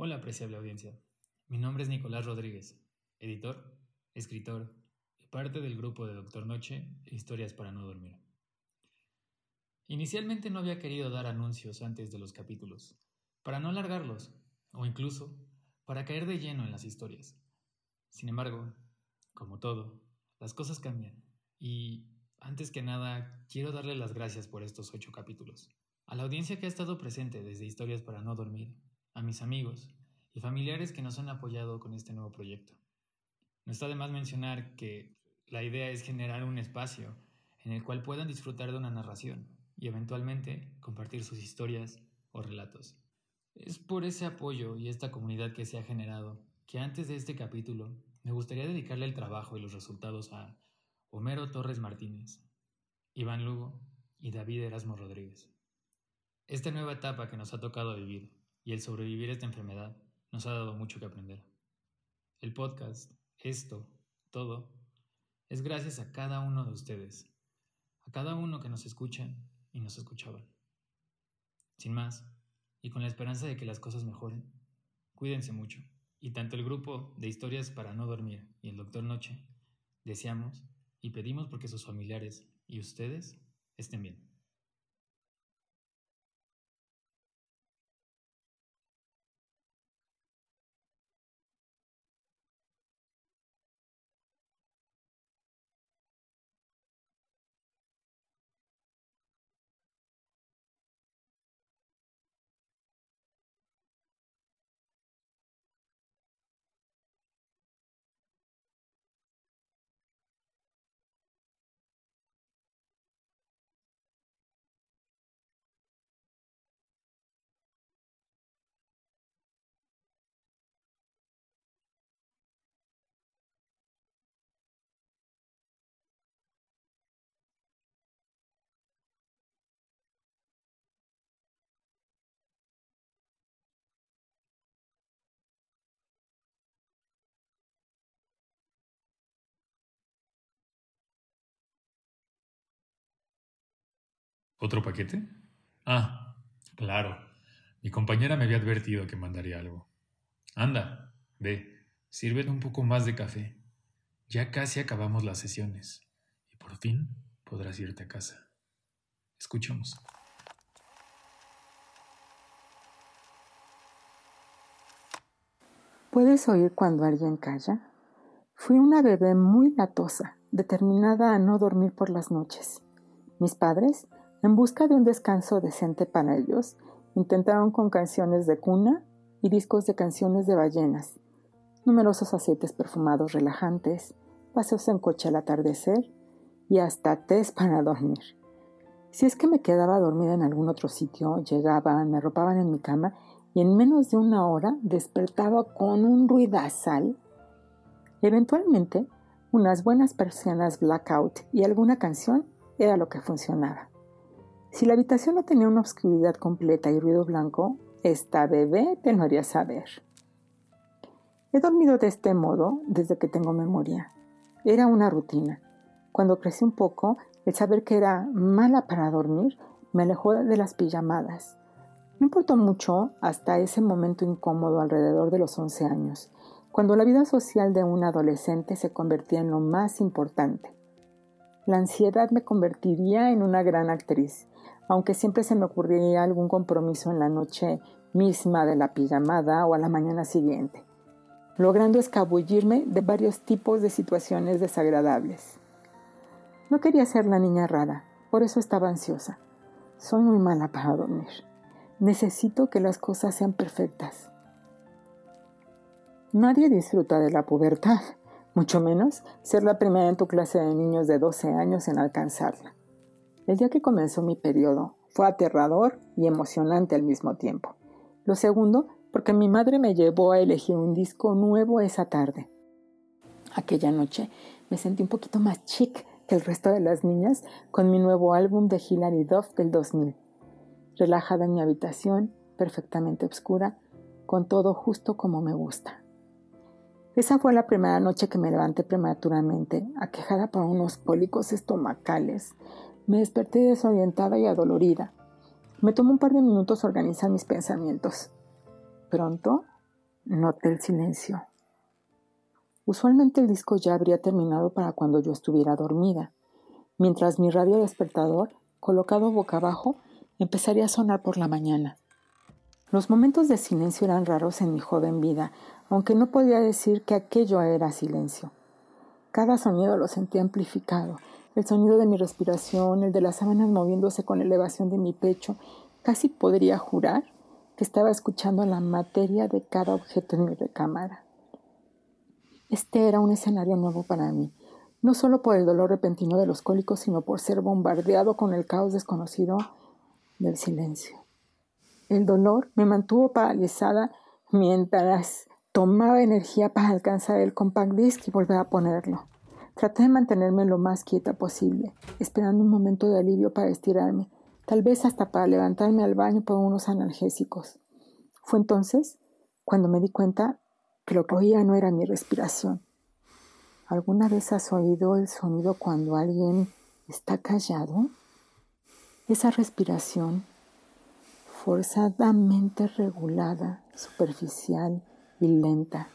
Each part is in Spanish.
Hola, apreciable audiencia. Mi nombre es Nicolás Rodríguez, editor, escritor y parte del grupo de Doctor Noche Historias para no dormir. Inicialmente no había querido dar anuncios antes de los capítulos, para no alargarlos, o incluso para caer de lleno en las historias. Sin embargo, como todo, las cosas cambian, y antes que nada quiero darle las gracias por estos ocho capítulos. A la audiencia que ha estado presente desde Historias para no dormir, a mis amigos y familiares que nos han apoyado con este nuevo proyecto. No está de más mencionar que la idea es generar un espacio en el cual puedan disfrutar de una narración y eventualmente compartir sus historias o relatos. Es por ese apoyo y esta comunidad que se ha generado que antes de este capítulo me gustaría dedicarle el trabajo y los resultados a Homero Torres Martínez, Iván Lugo y David Erasmo Rodríguez. Esta nueva etapa que nos ha tocado vivir y el sobrevivir a esta enfermedad nos ha dado mucho que aprender. El podcast, esto, todo, es gracias a cada uno de ustedes, a cada uno que nos escuchan y nos escuchaban. Sin más, y con la esperanza de que las cosas mejoren, cuídense mucho. Y tanto el grupo de historias para no dormir y el doctor Noche deseamos y pedimos porque sus familiares y ustedes estén bien. ¿Otro paquete? Ah, claro. Mi compañera me había advertido que mandaría algo. Anda, ve, sírvete un poco más de café. Ya casi acabamos las sesiones y por fin podrás irte a casa. Escuchamos. ¿Puedes oír cuando alguien calla? Fui una bebé muy latosa, determinada a no dormir por las noches. Mis padres en busca de un descanso decente para ellos, intentaron con canciones de cuna y discos de canciones de ballenas, numerosos aceites perfumados relajantes, paseos en coche al atardecer y hasta tés para dormir. Si es que me quedaba dormida en algún otro sitio, llegaban, me arropaban en mi cama y en menos de una hora despertaba con un ruidazal. Eventualmente, unas buenas persianas blackout y alguna canción era lo que funcionaba. Si la habitación no tenía una oscuridad completa y ruido blanco, esta bebé te lo haría saber. He dormido de este modo desde que tengo memoria. Era una rutina. Cuando crecí un poco, el saber que era mala para dormir me alejó de las pijamadas. No importó mucho hasta ese momento incómodo alrededor de los 11 años, cuando la vida social de un adolescente se convertía en lo más importante. La ansiedad me convertiría en una gran actriz aunque siempre se me ocurriría algún compromiso en la noche misma de la pijamada o a la mañana siguiente, logrando escabullirme de varios tipos de situaciones desagradables. No quería ser la niña rara, por eso estaba ansiosa. Soy muy mala para dormir. Necesito que las cosas sean perfectas. Nadie disfruta de la pubertad, mucho menos ser la primera en tu clase de niños de 12 años en alcanzarla. El día que comenzó mi periodo fue aterrador y emocionante al mismo tiempo. Lo segundo, porque mi madre me llevó a elegir un disco nuevo esa tarde. Aquella noche me sentí un poquito más chic que el resto de las niñas con mi nuevo álbum de Hilary Duff del 2000. Relajada en mi habitación, perfectamente oscura, con todo justo como me gusta. Esa fue la primera noche que me levanté prematuramente, aquejada por unos cólicos estomacales, me desperté desorientada y adolorida. Me tomó un par de minutos organizar mis pensamientos. Pronto noté el silencio. Usualmente el disco ya habría terminado para cuando yo estuviera dormida, mientras mi radio despertador, colocado boca abajo, empezaría a sonar por la mañana. Los momentos de silencio eran raros en mi joven vida, aunque no podía decir que aquello era silencio. Cada sonido lo sentía amplificado, el sonido de mi respiración, el de las sábanas moviéndose con elevación de mi pecho. Casi podría jurar que estaba escuchando la materia de cada objeto en mi recámara. Este era un escenario nuevo para mí, no solo por el dolor repentino de los cólicos, sino por ser bombardeado con el caos desconocido del silencio. El dolor me mantuvo paralizada mientras tomaba energía para alcanzar el compact disc y volver a ponerlo. Traté de mantenerme lo más quieta posible, esperando un momento de alivio para estirarme, tal vez hasta para levantarme al baño por unos analgésicos. Fue entonces cuando me di cuenta que lo que oía no era mi respiración. ¿Alguna vez has oído el sonido cuando alguien está callado? Esa respiración, forzadamente regulada, superficial y lenta.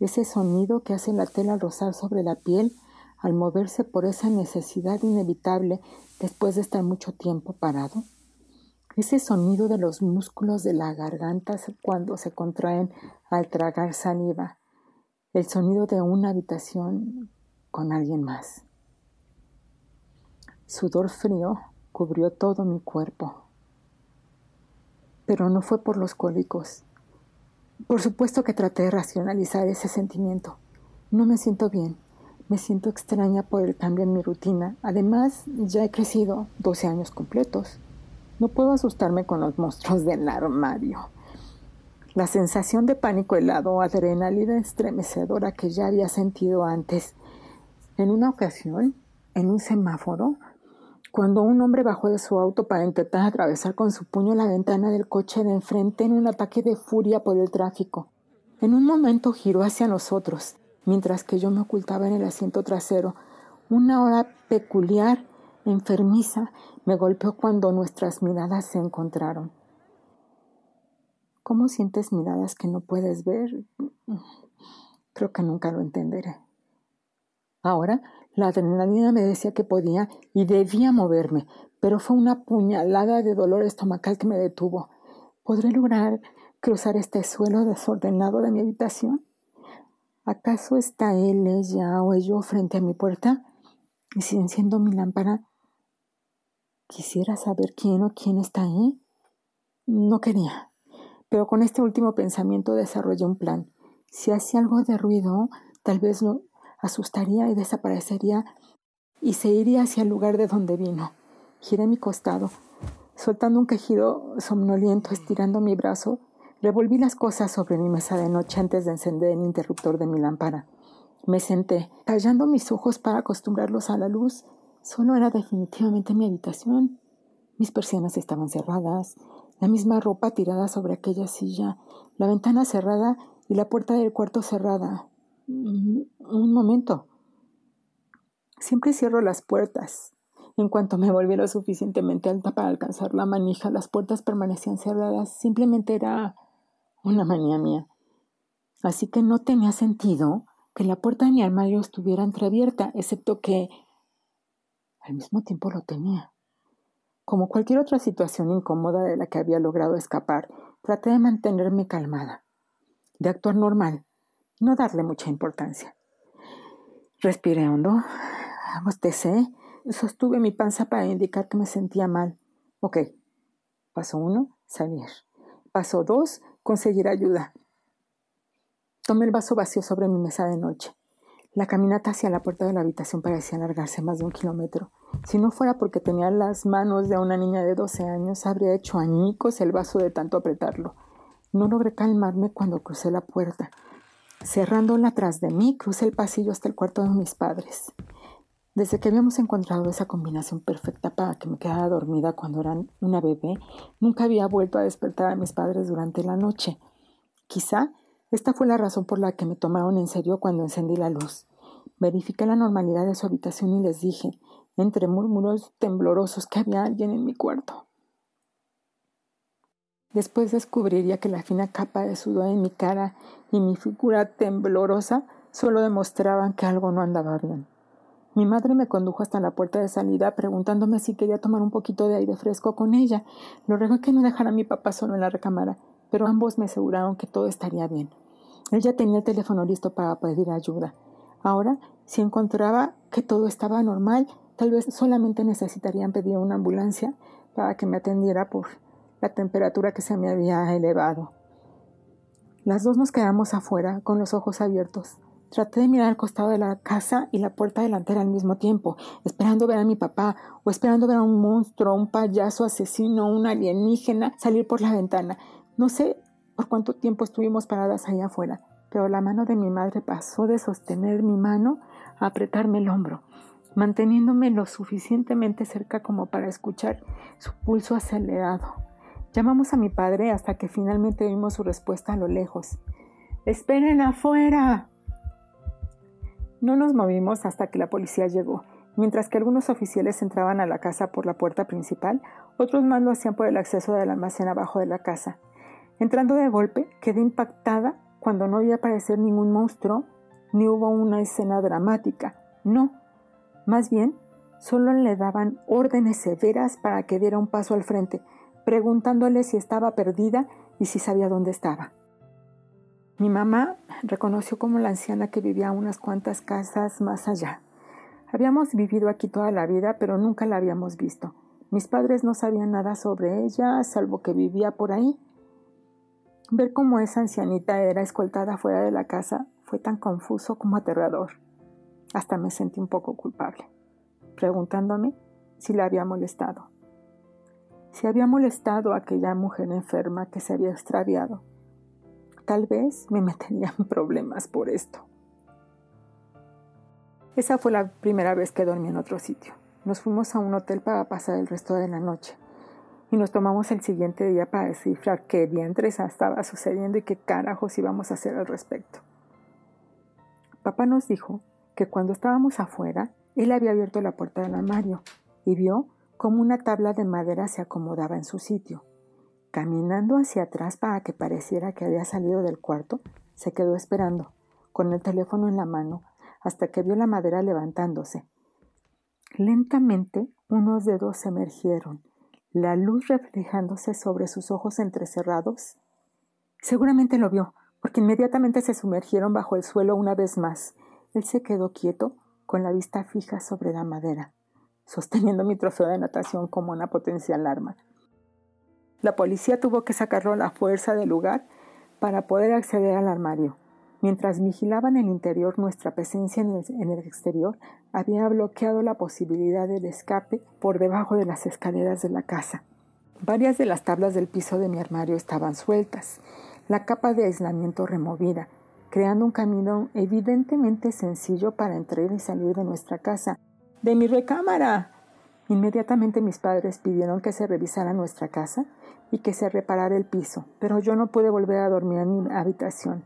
Ese sonido que hace la tela rozar sobre la piel al moverse por esa necesidad inevitable después de estar mucho tiempo parado. Ese sonido de los músculos de la garganta cuando se contraen al tragar saliva. El sonido de una habitación con alguien más. Sudor frío cubrió todo mi cuerpo. Pero no fue por los cólicos. Por supuesto que traté de racionalizar ese sentimiento. No me siento bien. Me siento extraña por el cambio en mi rutina. Además, ya he crecido 12 años completos. No puedo asustarme con los monstruos del armario. La sensación de pánico helado, adrenalina estremecedora que ya había sentido antes. En una ocasión, en un semáforo, cuando un hombre bajó de su auto para intentar atravesar con su puño la ventana del coche de enfrente en un ataque de furia por el tráfico. En un momento giró hacia nosotros, mientras que yo me ocultaba en el asiento trasero. Una hora peculiar enfermiza me golpeó cuando nuestras miradas se encontraron. ¿Cómo sientes miradas que no puedes ver? Creo que nunca lo entenderé. Ahora, la adrenalina me decía que podía y debía moverme, pero fue una puñalada de dolor estomacal que me detuvo. ¿Podré lograr cruzar este suelo desordenado de mi habitación? ¿Acaso está él, ella o yo frente a mi puerta? Y si enciendo mi lámpara, Quisiera saber quién o quién está ahí. No quería, pero con este último pensamiento desarrollé un plan. Si hacía algo de ruido, tal vez lo asustaría y desaparecería y se iría hacia el lugar de donde vino. Giré mi costado, soltando un quejido somnoliento, estirando mi brazo, revolví las cosas sobre mi mesa de noche antes de encender el interruptor de mi lámpara. Me senté, callando mis ojos para acostumbrarlos a la luz Solo era definitivamente mi habitación. Mis persianas estaban cerradas, la misma ropa tirada sobre aquella silla, la ventana cerrada y la puerta del cuarto cerrada. Un momento. Siempre cierro las puertas. En cuanto me volví lo suficientemente alta para alcanzar la manija, las puertas permanecían cerradas. Simplemente era una manía mía. Así que no tenía sentido que la puerta de mi armario estuviera entreabierta, excepto que al mismo tiempo lo tenía. Como cualquier otra situación incómoda de la que había logrado escapar, traté de mantenerme calmada, de actuar normal, no darle mucha importancia. Respiré hondo, bostecé, sostuve mi panza para indicar que me sentía mal. Ok. Paso uno, salir. Paso dos, conseguir ayuda. Tomé el vaso vacío sobre mi mesa de noche. La caminata hacia la puerta de la habitación parecía alargarse más de un kilómetro. Si no fuera porque tenía las manos de una niña de 12 años, habría hecho añicos el vaso de tanto apretarlo. No logré calmarme cuando crucé la puerta. Cerrándola atrás de mí, crucé el pasillo hasta el cuarto de mis padres. Desde que habíamos encontrado esa combinación perfecta para que me quedara dormida cuando era una bebé, nunca había vuelto a despertar a mis padres durante la noche. Quizá esta fue la razón por la que me tomaron en serio cuando encendí la luz. Verifiqué la normalidad de su habitación y les dije, entre murmuros temblorosos, que había alguien en mi cuarto. Después descubriría que la fina capa de sudor en mi cara y mi figura temblorosa solo demostraban que algo no andaba bien. Mi madre me condujo hasta la puerta de salida preguntándome si quería tomar un poquito de aire fresco con ella. Lo ruego que no dejara a mi papá solo en la recámara, pero ambos me aseguraron que todo estaría bien. Ella tenía el teléfono listo para pedir ayuda. Ahora, si encontraba que todo estaba normal, tal vez solamente necesitarían pedir una ambulancia para que me atendiera por la temperatura que se me había elevado. Las dos nos quedamos afuera, con los ojos abiertos. Traté de mirar al costado de la casa y la puerta delantera al mismo tiempo, esperando ver a mi papá o esperando ver a un monstruo, un payaso asesino, un alienígena salir por la ventana. No sé por cuánto tiempo estuvimos paradas allá afuera, pero la mano de mi madre pasó de sostener mi mano a apretarme el hombro, manteniéndome lo suficientemente cerca como para escuchar su pulso acelerado. Llamamos a mi padre hasta que finalmente oímos su respuesta a lo lejos. ¡Esperen afuera! No nos movimos hasta que la policía llegó. Mientras que algunos oficiales entraban a la casa por la puerta principal, otros más lo hacían por el acceso del almacén abajo de la casa. Entrando de golpe, quedé impactada cuando no vi aparecer ningún monstruo, ni hubo una escena dramática. No, más bien, solo le daban órdenes severas para que diera un paso al frente, preguntándole si estaba perdida y si sabía dónde estaba. Mi mamá reconoció como la anciana que vivía unas cuantas casas más allá. Habíamos vivido aquí toda la vida, pero nunca la habíamos visto. Mis padres no sabían nada sobre ella, salvo que vivía por ahí. Ver cómo esa ancianita era escoltada fuera de la casa fue tan confuso como aterrador. Hasta me sentí un poco culpable, preguntándome si la había molestado. Si había molestado a aquella mujer enferma que se había extraviado Tal vez me metería en problemas por esto. Esa fue la primera vez que dormí en otro sitio. Nos fuimos a un hotel para pasar el resto de la noche y nos tomamos el siguiente día para descifrar qué dientes estaba sucediendo y qué carajos íbamos a hacer al respecto. Papá nos dijo que cuando estábamos afuera, él había abierto la puerta del armario y vio cómo una tabla de madera se acomodaba en su sitio. Caminando hacia atrás para que pareciera que había salido del cuarto, se quedó esperando, con el teléfono en la mano, hasta que vio la madera levantándose. Lentamente unos dedos emergieron, la luz reflejándose sobre sus ojos entrecerrados. Seguramente lo vio, porque inmediatamente se sumergieron bajo el suelo una vez más. Él se quedó quieto, con la vista fija sobre la madera, sosteniendo mi trofeo de natación como una potencial arma. La policía tuvo que sacarlo a la fuerza del lugar para poder acceder al armario. Mientras vigilaban el interior, nuestra presencia en el, exterior había bloqueado la posibilidad del escape por debajo de las escaleras de la casa. Varias de las tablas del piso de mi armario estaban sueltas, la capa de aislamiento removida, creando un camino evidentemente sencillo para entrar y salir de nuestra casa. ¡De mi recámara! Inmediatamente mis padres pidieron que se revisara nuestra casa y que se reparara el piso, pero yo no pude volver a dormir en mi habitación.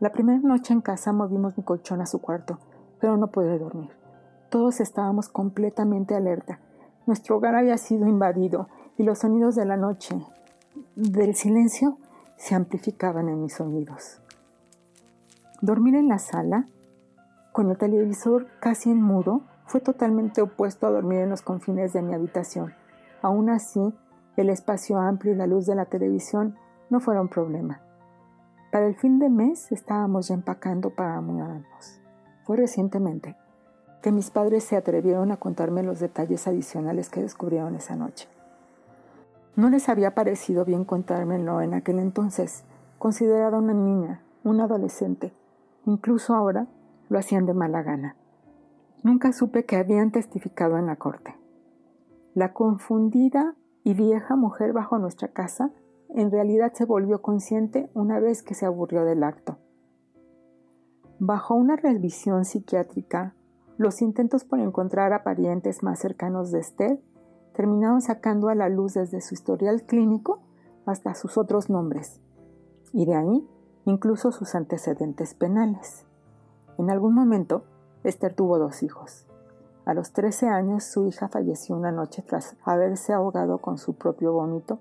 La primera noche en casa movimos mi colchón a su cuarto, pero no pude dormir. Todos estábamos completamente alerta. Nuestro hogar había sido invadido y los sonidos de la noche, del silencio, se amplificaban en mis oídos. Dormir en la sala, con el televisor casi en mudo, fue totalmente opuesto a dormir en los confines de mi habitación. Aún así, el espacio amplio y la luz de la televisión no fueron problema. Para el fin de mes estábamos ya empacando para mudarnos. Fue recientemente que mis padres se atrevieron a contarme los detalles adicionales que descubrieron esa noche. No les había parecido bien contármelo en aquel entonces, considerada una niña, una adolescente. Incluso ahora lo hacían de mala gana. Nunca supe que habían testificado en la corte. La confundida y vieja mujer bajo nuestra casa en realidad se volvió consciente una vez que se aburrió del acto. Bajo una revisión psiquiátrica, los intentos por encontrar a parientes más cercanos de Esther terminaron sacando a la luz desde su historial clínico hasta sus otros nombres, y de ahí incluso sus antecedentes penales. En algún momento, Esther tuvo dos hijos. A los 13 años su hija falleció una noche tras haberse ahogado con su propio vómito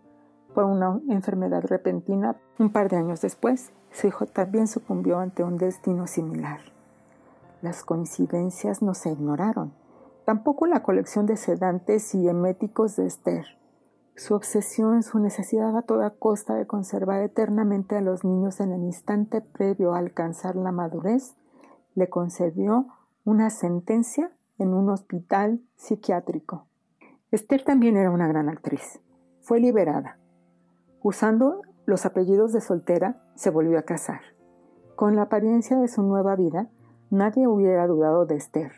por una enfermedad repentina. Un par de años después, su hijo también sucumbió ante un destino similar. Las coincidencias no se ignoraron, tampoco la colección de sedantes y eméticos de Esther. Su obsesión, su necesidad a toda costa de conservar eternamente a los niños en el instante previo a alcanzar la madurez, le concedió una sentencia en un hospital psiquiátrico. Esther también era una gran actriz. Fue liberada. Usando los apellidos de soltera, se volvió a casar. Con la apariencia de su nueva vida, nadie hubiera dudado de Esther.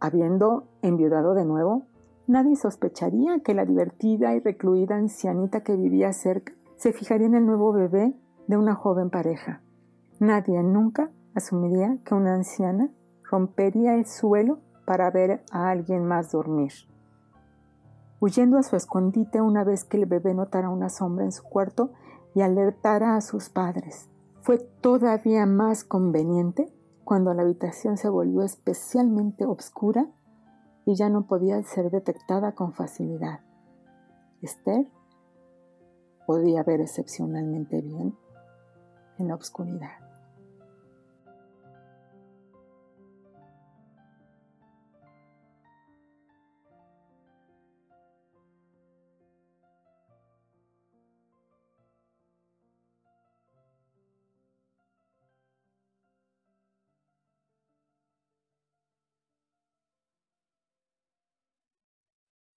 Habiendo enviudado de nuevo, nadie sospecharía que la divertida y recluida ancianita que vivía cerca se fijaría en el nuevo bebé de una joven pareja. Nadie nunca asumiría que una anciana rompería el suelo para ver a alguien más dormir. Huyendo a su escondite una vez que el bebé notara una sombra en su cuarto y alertara a sus padres. Fue todavía más conveniente cuando la habitación se volvió especialmente oscura y ya no podía ser detectada con facilidad. Esther podía ver excepcionalmente bien en la oscuridad.